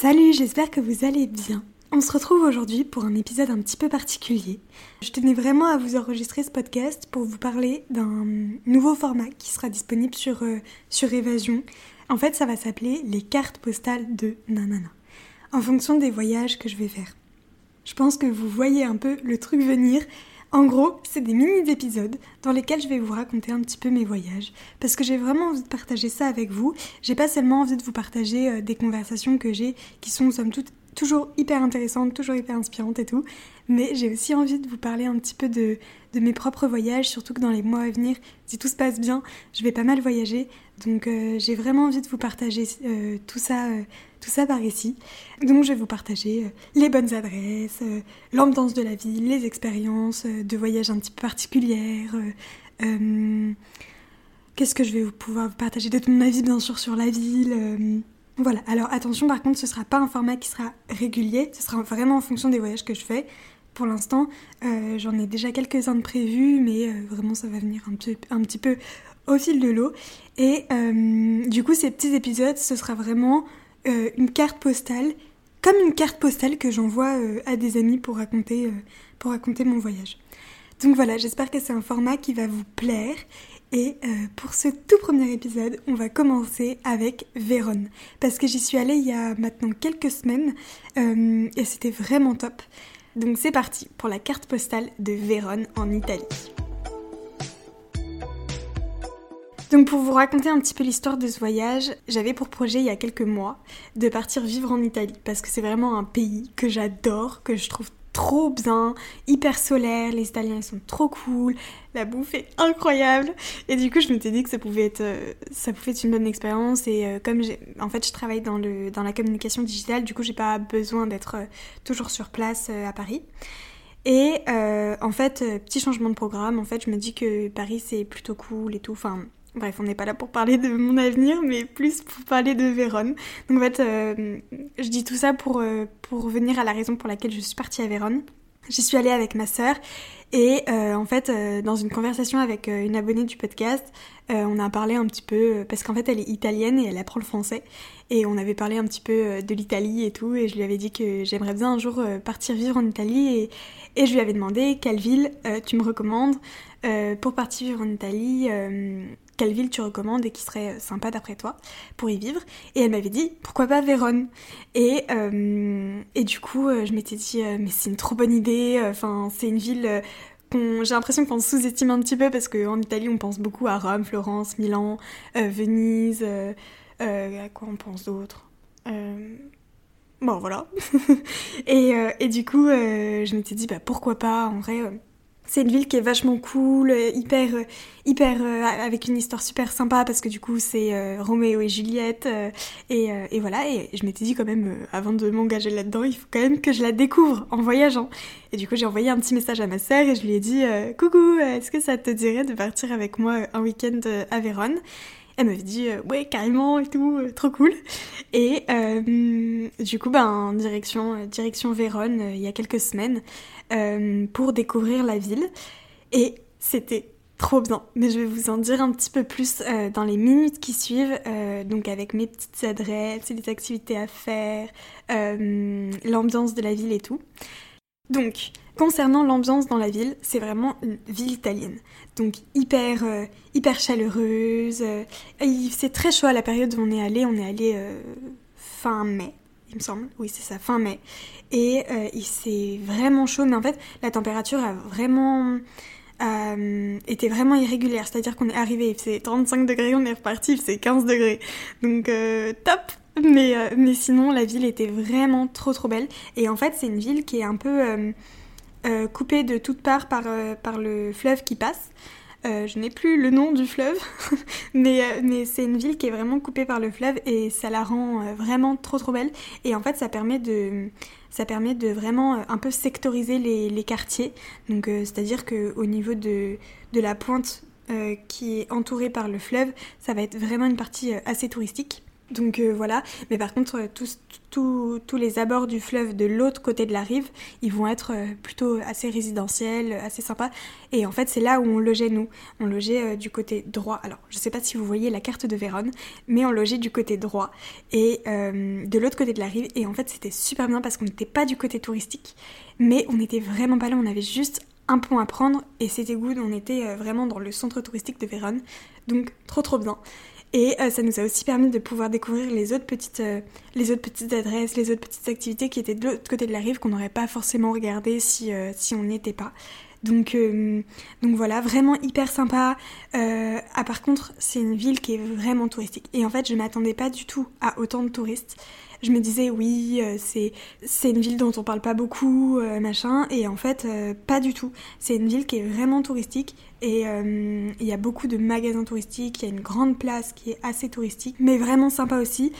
Salut, j'espère que vous allez bien. On se retrouve aujourd'hui pour un épisode un petit peu particulier. Je tenais vraiment à vous enregistrer ce podcast pour vous parler d'un nouveau format qui sera disponible sur, euh, sur Évasion. En fait, ça va s'appeler les cartes postales de Nanana, en fonction des voyages que je vais faire. Je pense que vous voyez un peu le truc venir. En gros, c'est des mini-épisodes dans lesquels je vais vous raconter un petit peu mes voyages. Parce que j'ai vraiment envie de partager ça avec vous. J'ai pas seulement envie de vous partager euh, des conversations que j'ai qui sont somme toute toujours hyper intéressantes, toujours hyper inspirantes et tout. Mais j'ai aussi envie de vous parler un petit peu de, mes propres voyages, surtout que dans les mois à venir, si tout se passe bien, je vais pas mal voyager. Donc euh, j'ai vraiment envie de vous partager euh, tout ça, tout ça par ici. Donc je vais vous partager euh, les bonnes adresses, euh, l'ambiance de la ville, les expériences euh, de voyage un petit peu particulières. Qu'est-ce que je vais pouvoir vous partager de mon avis bien sûr sur la ville. Voilà, alors attention par contre, ce sera pas un format qui sera régulier, ce sera vraiment en fonction des voyages que je fais. Pour l'instant, j'en ai déjà quelques-uns de prévus, mais vraiment ça va venir un petit, un petit peu au fil de l'eau. Et du coup, ces petits épisodes, ce sera vraiment une carte postale, comme une carte postale que j'envoie à des amis pour raconter, pour raconter mon voyage. Donc voilà, j'espère que c'est un format qui va vous plaire. Et euh, pour ce tout premier épisode, on va commencer avec Vérone. Parce que j'y suis allée il y a maintenant quelques semaines euh, et c'était vraiment top. Donc c'est parti pour la carte postale de Vérone en Italie. Donc pour vous raconter un petit peu l'histoire de ce voyage, j'avais pour projet il y a quelques mois de partir vivre en Italie parce que c'est vraiment un pays que j'adore, que je trouve trop bien, hyper solaire, les Italiens ils sont trop cool, la bouffe est incroyable et du coup je m'étais dit que ça pouvait être euh, ça pouvait être une bonne expérience et euh, comme en fait je travaille dans le dans la communication digitale, du coup j'ai pas besoin d'être euh, toujours sur place à Paris. Et en fait, petit changement de programme, en fait, je me dis que Paris c'est plutôt cool et tout. Enfin, Bref, on n'est pas là pour parler de mon avenir, mais plus pour parler de Vérone. Donc en fait, euh, je dis tout ça pour, euh, pour revenir à la raison pour laquelle je suis partie à Vérone. J'y suis allée avec ma sœur et euh, en fait, dans une conversation avec une abonnée du podcast, on a parlé un petit peu, parce qu'en fait elle est italienne et elle apprend le français, et on avait parlé un petit peu de l'Italie et tout, et je lui avais dit que j'aimerais bien un jour partir vivre en Italie, et, et je lui avais demandé quelle ville tu me recommandes pour partir vivre en Italie quelle ville tu recommandes et qui serait euh, sympa d'après toi pour y vivre. Et elle m'avait dit pourquoi pas Vérone. Et, euh, et du coup, euh, je m'étais dit mais c'est une trop bonne idée. Enfin, c'est une ville j'ai l'impression qu'on sous-estime un petit peu parce qu'en Italie, on pense beaucoup à Rome, Florence, Milan, Venise. à quoi on pense d'autre Bon, voilà. et, et, du coup, je m'étais dit bah pourquoi pas en vrai c'est une ville qui est vachement cool, euh, hyper, euh, hyper, euh, avec une histoire super sympa parce que du coup c'est Roméo et Juliette et, voilà. Et je m'étais dit quand même, avant de m'engager là-dedans, il faut quand même que je la découvre en voyageant. Et du coup j'ai envoyé un petit message à ma sœur et je lui ai dit, coucou, est-ce que ça te dirait de partir avec moi un week-end à Vérone? Elle m'avait dit ouais carrément et tout, trop cool. Et du coup ben direction direction Vérone il y a quelques semaines. Euh, pour découvrir la ville. Et c'était trop bien. Mais je vais vous en dire un petit peu plus euh, dans les minutes qui suivent, euh, donc avec mes petites adresses, les activités à faire, l'ambiance de la ville et tout. Donc, concernant l'ambiance dans la ville, c'est vraiment une ville italienne. Donc hyper, hyper chaleureuse. c'est très chaud à la période où on est allé. On est allé fin mai, il me semble. Oui, c'est ça, fin mai. Et euh, il s'est vraiment chaud, mais en fait, la température a vraiment euh, été vraiment irrégulière. C'est-à-dire qu'on est arrivé, il faisait 35 degrés, on est reparti, il faisait 15 degrés. Donc euh, top mais, mais sinon, la ville était vraiment trop trop belle. Et en fait, c'est une ville qui est un peu coupée de toutes parts par, par le fleuve qui passe. Euh, je n'ai plus le nom du fleuve, mais, euh, mais c'est une ville qui est vraiment coupée par le fleuve et ça la rend euh, vraiment trop trop belle. Et en fait, ça permet de, ça permet de vraiment un peu sectoriser les, les quartiers. Donc, c'est-à-dire qu'au niveau de, de la pointe qui est entourée par le fleuve, ça va être vraiment une partie assez touristique. Donc euh, voilà, mais par contre, euh, tous, tous les abords du fleuve de l'autre côté de la rive, ils vont être euh, plutôt assez résidentiels, assez sympas. Et en fait, c'est là où on logeait nous. On logeait du côté droit. Alors, je sais pas si vous voyez la carte de Vérone, mais on logeait du côté droit et de l'autre côté de la rive. Et en fait, c'était super bien parce qu'on n'était pas du côté touristique, mais on n'était vraiment pas là. On avait juste un pont à prendre et c'était good. On était vraiment dans le centre touristique de Vérone. Donc, trop trop bien. Et euh, ça nous a aussi permis de pouvoir découvrir les autres petites, euh, les autres petites adresses, les autres petites activités qui étaient de l'autre côté de la rive qu'on n'aurait pas forcément regardé si, euh, si on n'y était pas. Donc, donc voilà, vraiment hyper sympa. ah par contre, c'est une ville qui est vraiment touristique. Et en fait, je m'attendais pas du tout à autant de touristes je me disais oui, euh, c'est c'est une ville dont on parle pas beaucoup, euh, machin, et en fait euh, pas du tout. C'est une ville qui est vraiment touristique et il y a beaucoup de magasins touristiques, il y a une grande place qui est assez touristique, mais vraiment sympa aussi.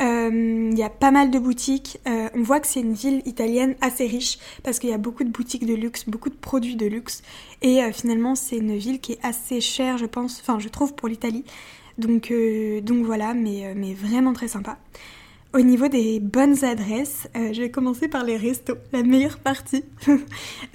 Il y a pas mal de boutiques. on voit que c'est une ville italienne assez riche parce qu'il y a beaucoup de boutiques de luxe, beaucoup de produits de luxe. Et finalement, c'est une ville qui est assez chère, je pense, enfin, je trouve, pour l'Italie. Donc, donc voilà, mais, mais vraiment très sympa. Au niveau des bonnes adresses, euh, je vais commencer par les restos, la meilleure partie.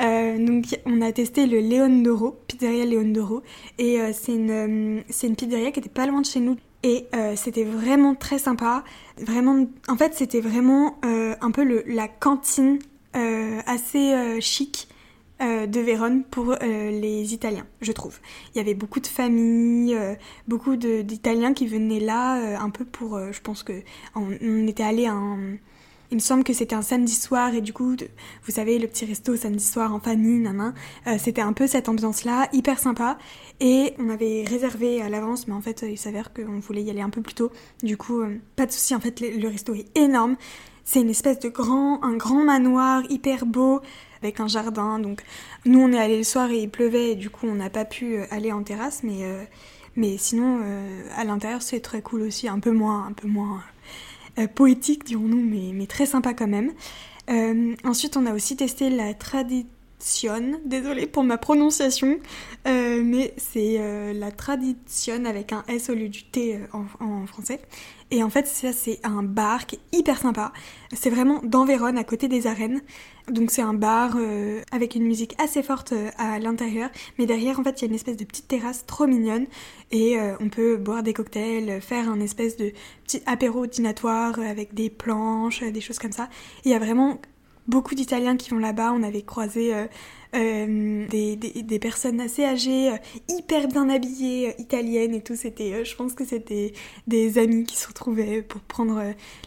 Euh, donc on a testé le Leon d'Oro, pizzeria Leon d'Oro, et euh, c'est une, une pizzeria qui était pas loin de chez nous. Et c'était vraiment très sympa. Vraiment, en fait, c'était vraiment un peu le, la cantine assez chic euh, de Vérone pour euh, les Italiens, je trouve. Il y avait beaucoup de familles, euh, beaucoup d'Italiens qui venaient là un peu pour, je pense que on, était allé un il me semble que c'était un samedi soir et du coup, vous savez, le petit resto samedi soir en famille, nanan, c'était un peu cette ambiance-là, hyper sympa. Et on avait réservé à l'avance, mais en fait, il s'avère qu'on voulait y aller un peu plus tôt. Du coup, pas de souci, en fait, le, le resto est énorme. C'est une espèce de grand, un grand manoir hyper beau avec un jardin. Donc nous on est allé le soir et il pleuvait et du coup on n'a pas pu euh, aller en terrasse, mais euh, mais sinon euh, à l'intérieur c'est très cool aussi, un peu moins un peu moins poétique dirons-nous, mais mais très sympa quand même. ensuite on a aussi testé la tradition désolée pour ma prononciation, mais c'est la tradition avec un S au lieu du T en, français. Et en fait, ça, c'est un bar qui est hyper sympa. C'est vraiment dans Vérone, à côté des arènes. Donc c'est un bar euh, avec une musique assez forte euh, à l'intérieur, mais derrière en fait il y a une espèce de petite terrasse trop mignonne et euh, on peut boire des cocktails, faire un espèce de petit apéro dînatoire avec des planches, des choses comme ça. Il y a vraiment beaucoup d'Italiens qui vont là-bas. On avait croisé euh, euh, des, personnes assez âgées, euh, hyper bien habillées, italiennes et tout. C'était, je pense que c'était des amis qui se retrouvaient pour prendre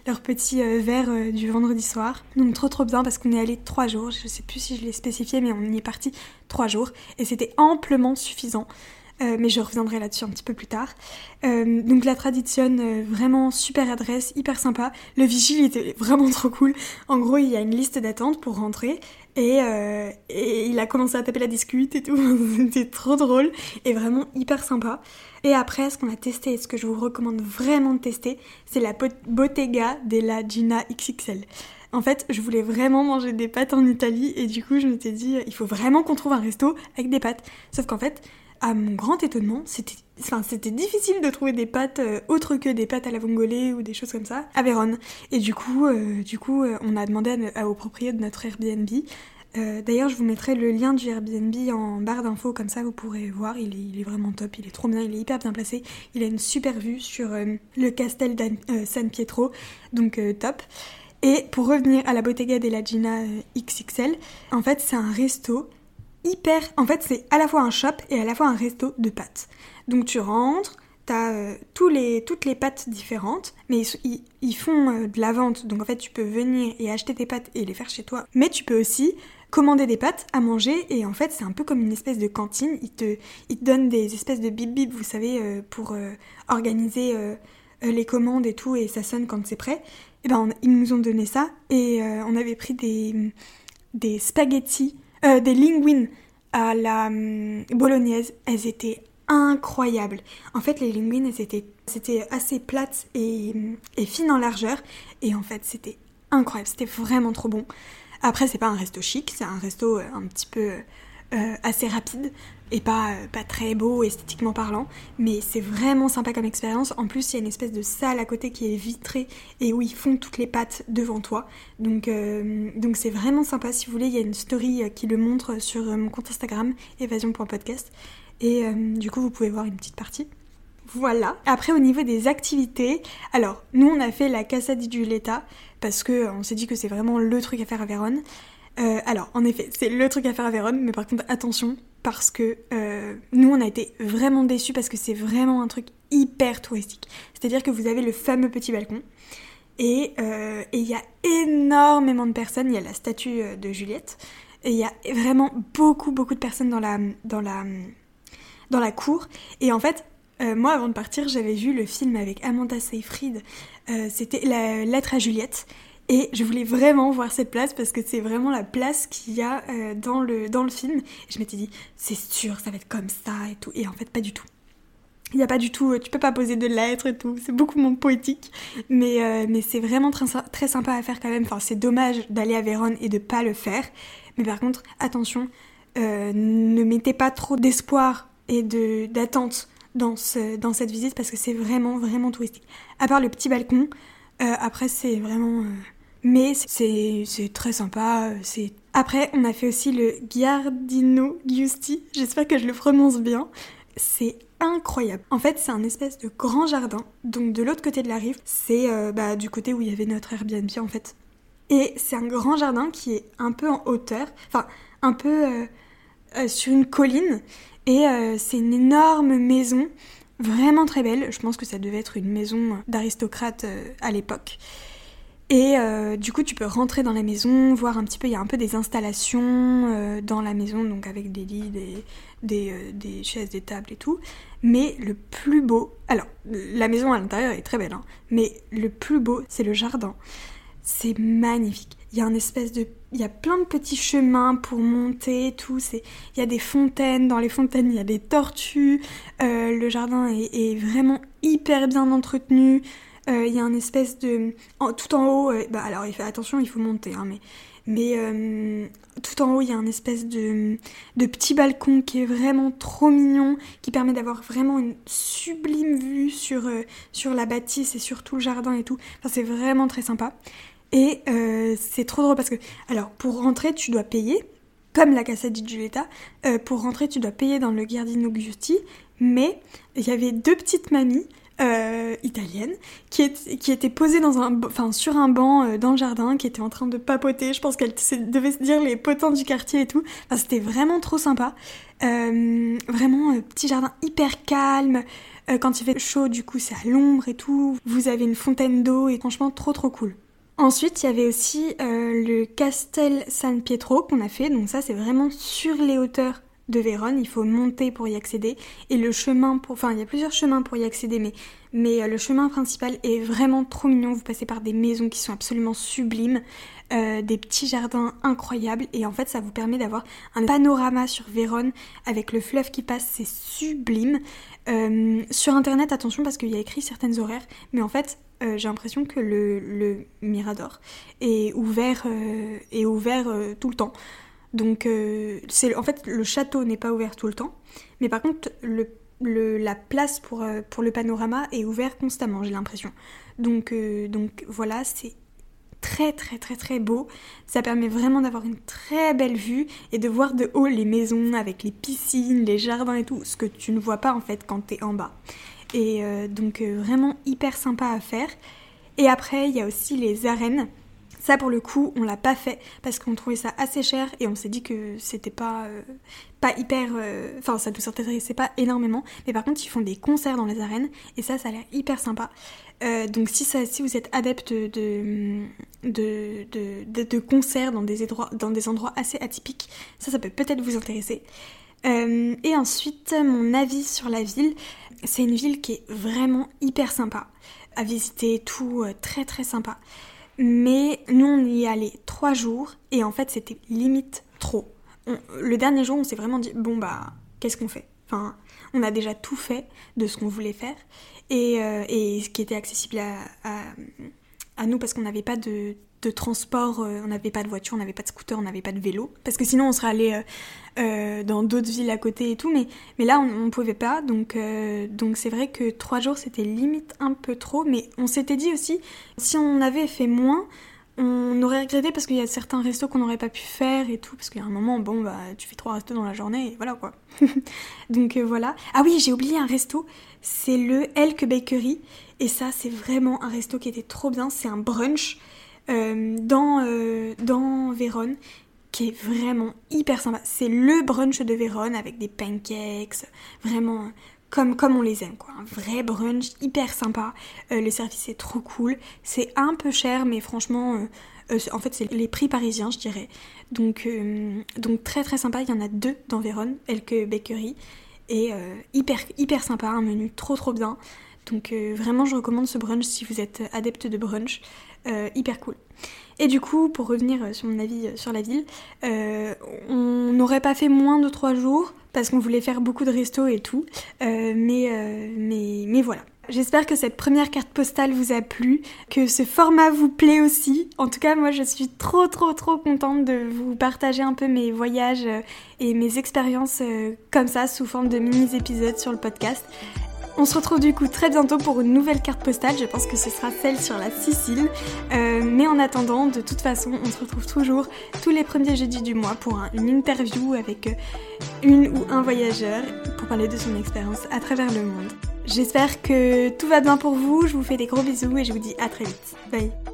leur petit verre du vendredi soir. Donc trop trop bien parce qu'on est allé trois jours. Je sais plus si je l'ai spécifié, mais on y est parti trois jours et c'était amplement suffisant. Euh, mais je reviendrai là-dessus un petit peu plus tard. Euh, donc la tradition, euh, vraiment super adresse, hyper sympa. Le vigile était vraiment trop cool. En gros, il y a une liste d'attente pour rentrer et, et, il a commencé à taper la discute et tout. C'était trop drôle et vraiment hyper sympa. Et après, ce qu'on a testé et ce que je vous recommande vraiment de tester, c'est la Bottega della Gina XXL. En fait, je voulais vraiment manger des pâtes en Italie et du coup, je m'étais dit, il faut vraiment qu'on trouve un resto avec des pâtes. Sauf qu'en fait, à mon grand étonnement, c'était enfin, difficile de trouver des pâtes euh, autres que des pâtes à la vongolais ou des choses comme ça à Vérone. Et du coup, euh, du coup euh, on a demandé à, au propriétaire de notre Airbnb. D'ailleurs, je vous mettrai le lien du Airbnb en barre d'infos, comme ça vous pourrez voir. Il est, vraiment top, il est trop bien, il est hyper bien placé. Il a une super vue sur le Castel San Pietro, donc top. Et pour revenir à la Bottega della Gina XXL, en fait, c'est un resto hyper. En fait, c'est à la fois un shop et à la fois un resto de pâtes. Donc tu rentres, t'as euh, tous les, toutes les pâtes différentes, mais ils, font euh, de la vente. Donc en fait, tu peux venir et acheter tes pâtes et les faire chez toi. Mais tu peux aussi commander des pâtes à manger et en fait, c'est un peu comme une espèce de cantine. Ils te, ils te donnent des espèces de bip bip, vous savez, euh, pour organiser les commandes et tout, et ça sonne quand c'est prêt. Et ben, ils nous ont donné ça et on avait pris des, des spaghettis euh, des linguines à la hum, bolognaise, elles étaient incroyables. En fait, les linguines, elles étaient, c'était assez plates et, hum, et fines en largeur. Et en fait, c'était incroyable. C'était vraiment trop bon. Après, c'est pas un resto chic, c'est un resto euh, un petit peu euh, assez rapide et pas, euh, pas très beau esthétiquement parlant, mais c'est vraiment sympa comme expérience. En plus, il y a une espèce de salle à côté qui est vitrée et où ils font toutes les pattes devant toi. Donc euh, donc c'est vraiment sympa. Si vous voulez, il y a une story qui le montre sur mon compte Instagram, évasion.podcast. Et du coup, vous pouvez voir une petite partie. Voilà. Après, au niveau des activités, alors, nous, on a fait la Casa di Giulietta parce que on s'est dit que c'est vraiment le truc à faire à Vérone. Euh, alors, en effet, c'est le truc à faire à Vérone, mais par contre, attention, parce que euh, nous, on a été vraiment déçus parce que c'est vraiment un truc hyper touristique. C'est-à-dire que vous avez le fameux petit balcon, euh, et il y a énormément de personnes. Il y a la statue de Juliette, et il y a vraiment beaucoup, beaucoup de personnes dans la, dans la, dans la cour. Et en fait, moi, avant de partir, j'avais vu le film avec Amanda Seyfried. C'était La lettre à Juliette. Et je voulais vraiment voir cette place parce que c'est vraiment la place qu'il y a euh, dans, le, dans le film. Et je m'étais dit, c'est sûr, ça va être comme ça et tout. Et en fait, pas du tout. Il n'y a pas du tout, tu peux pas poser de lettres et tout, c'est beaucoup moins poétique, mais, euh, mais c'est vraiment très, très sympa à faire quand même. Enfin, c'est dommage d'aller à Vérone et de pas le faire, mais par contre, attention, euh, ne mettez pas trop d'espoir et d'attente dans, dans cette visite parce que c'est vraiment, vraiment touristique. À part le petit balcon, après, c'est vraiment mais c'est très sympa. C'est Après, on a fait aussi le Giardino Giusti, j'espère que je le prononce bien. C'est incroyable. En fait, c'est un espèce de grand jardin. Donc de l'autre côté de la rive, c'est euh, bah, du côté où il y avait notre Airbnb en fait. Et c'est un grand jardin qui est un peu en hauteur, enfin un peu euh, euh, sur une colline. Et c'est une énorme maison, vraiment très belle. Je pense que ça devait être une maison d'aristocrate à l'époque. Et euh, du coup, tu peux rentrer dans la maison, voir un petit peu, il y a un peu des installations euh, dans la maison, donc avec des lits, des, euh, des, chaises, des tables et tout. Mais le plus beau, alors la maison à l'intérieur est très belle, hein, mais le plus beau, c'est le jardin. C'est magnifique. Il y a un espèce de, il y a plein de petits chemins pour monter, tout. C'est, il y a des fontaines. Dans les fontaines, il y a des tortues. le jardin est vraiment hyper bien entretenu. Euh, il y a un espèce de... tout en haut, euh, bah alors il fait attention, il faut monter, hein, mais, mais euh, tout en haut, il y a un espèce de, petit balcon qui est vraiment trop mignon, qui permet d'avoir vraiment une sublime vue sur, sur la bâtisse et sur tout le jardin et tout. Enfin, c'est vraiment très sympa. Et c'est trop drôle parce que, alors, pour rentrer, tu dois payer, comme la Casa di Giulietta. pour rentrer, tu dois payer dans le Giardino Giusti, mais il y avait deux petites mamies euh, italienne qui, était posée dans un, enfin, sur un banc euh, dans le jardin, qui était en train de papoter. Je pense qu'elle devait se dire les potins du quartier et tout. Enfin, c'était vraiment trop sympa. Euh, vraiment, petit jardin hyper calme. quand il fait chaud, du coup, c'est à l'ombre et tout. Vous avez une fontaine d'eau et franchement, trop trop cool. Ensuite, il y avait aussi le Castel San Pietro qu'on a fait. Donc ça, c'est vraiment sur les hauteurs de Vérone, il faut monter pour y accéder et le chemin pour enfin il y a plusieurs chemins pour y accéder mais mais euh, le chemin principal est vraiment trop mignon, vous passez par des maisons qui sont absolument sublimes, euh, des petits jardins incroyables et en fait ça vous permet d'avoir un panorama sur Vérone avec le fleuve qui passe, c'est sublime. Euh, sur internet attention parce qu'il y a écrit certaines horaires mais en fait j'ai l'impression que le, le, Mirador est ouvert, est ouvert tout le temps. Donc, euh, en fait, le château n'est pas ouvert tout le temps, mais par contre, la place pour, euh, pour le panorama est ouverte constamment, j'ai l'impression. Donc, euh, donc voilà, c'est très très très très beau. Ça permet vraiment d'avoir une très belle vue et de voir de haut les maisons avec les piscines, les jardins et tout, ce que tu ne vois pas en fait quand tu es en bas. Et donc vraiment hyper sympa à faire. Et après, il y a aussi les arènes. Ça, pour le coup, on l'a pas fait parce qu'on trouvait ça assez cher et on s'est dit que c'était pas, euh, pas hyper. Euh, enfin, ça nous intéressait pas énormément. Mais par contre, ils font des concerts dans les arènes et ça, ça a l'air hyper sympa. Euh, donc, si, ça, si vous êtes adepte de, de, de, concerts dans des, endroits, dans des endroits assez atypiques, ça, ça peut peut-être vous intéresser. et ensuite, mon avis sur la ville, c'est une ville qui est vraiment hyper sympa à visiter, tout très très sympa. Mais nous, on y est allé trois jours et en fait, c'était limite trop. le dernier jour, on s'est vraiment dit bon, bah, qu'est-ce qu'on fait? Enfin, on a déjà tout fait de ce qu'on voulait faire et, euh, et, ce qui était accessible à, à nous parce qu'on n'avait pas de, de transport, euh, on n'avait pas de voiture, on n'avait pas de scooter, on n'avait pas de vélo. Parce que sinon on serait allé euh, euh, dans d'autres villes à côté et tout, mais, mais là on ne pouvait pas. Donc donc c'est vrai que trois jours c'était limite un peu trop, mais on s'était dit aussi, si on avait fait moins, on aurait regretté parce qu'il y a certains restos qu'on n'aurait pas pu faire et tout, parce qu'il y a un moment, bon, bah, tu fais trois restos dans la journée et voilà quoi. Donc voilà. Ah oui, j'ai oublié un resto, c'est le Elk Bakery, et ça, c'est vraiment un resto qui était trop bien, c'est un brunch. Euh, dans, euh, dans Vérone qui est vraiment hyper sympa. C'est le brunch de Vérone avec des pancakes, vraiment comme, comme on les aime, quoi. Un vrai brunch hyper sympa. Euh, le service est trop cool. C'est un peu cher, mais franchement, en fait, c'est les prix parisiens, je dirais. Donc, donc très très sympa. Il y en a deux dans Vérone, Elke Bakery. Et hyper, hyper sympa, un menu trop trop bien. Donc vraiment, je recommande ce brunch si vous êtes adepte de brunch. Euh, hyper cool. Et du coup, pour revenir euh, sur mon avis euh, sur la ville, on n'aurait pas fait moins de trois jours parce qu'on voulait faire beaucoup de restos et tout. mais, mais, mais voilà. J'espère que cette première carte postale vous a plu, que ce format vous plaît aussi. En tout cas, moi je suis trop trop trop contente de vous partager un peu mes voyages et mes expériences comme ça sous forme de mini-épisodes sur le podcast. On se retrouve du coup très bientôt pour une nouvelle carte postale, je pense que ce sera celle sur la Sicile. Euh, mais en attendant, de toute façon, on se retrouve toujours tous les premiers jeudis du mois pour une interview avec euh, une ou un voyageur pour parler de son expérience à travers le monde. J'espère que tout va bien pour vous, je vous fais des gros bisous et je vous dis à très vite. Bye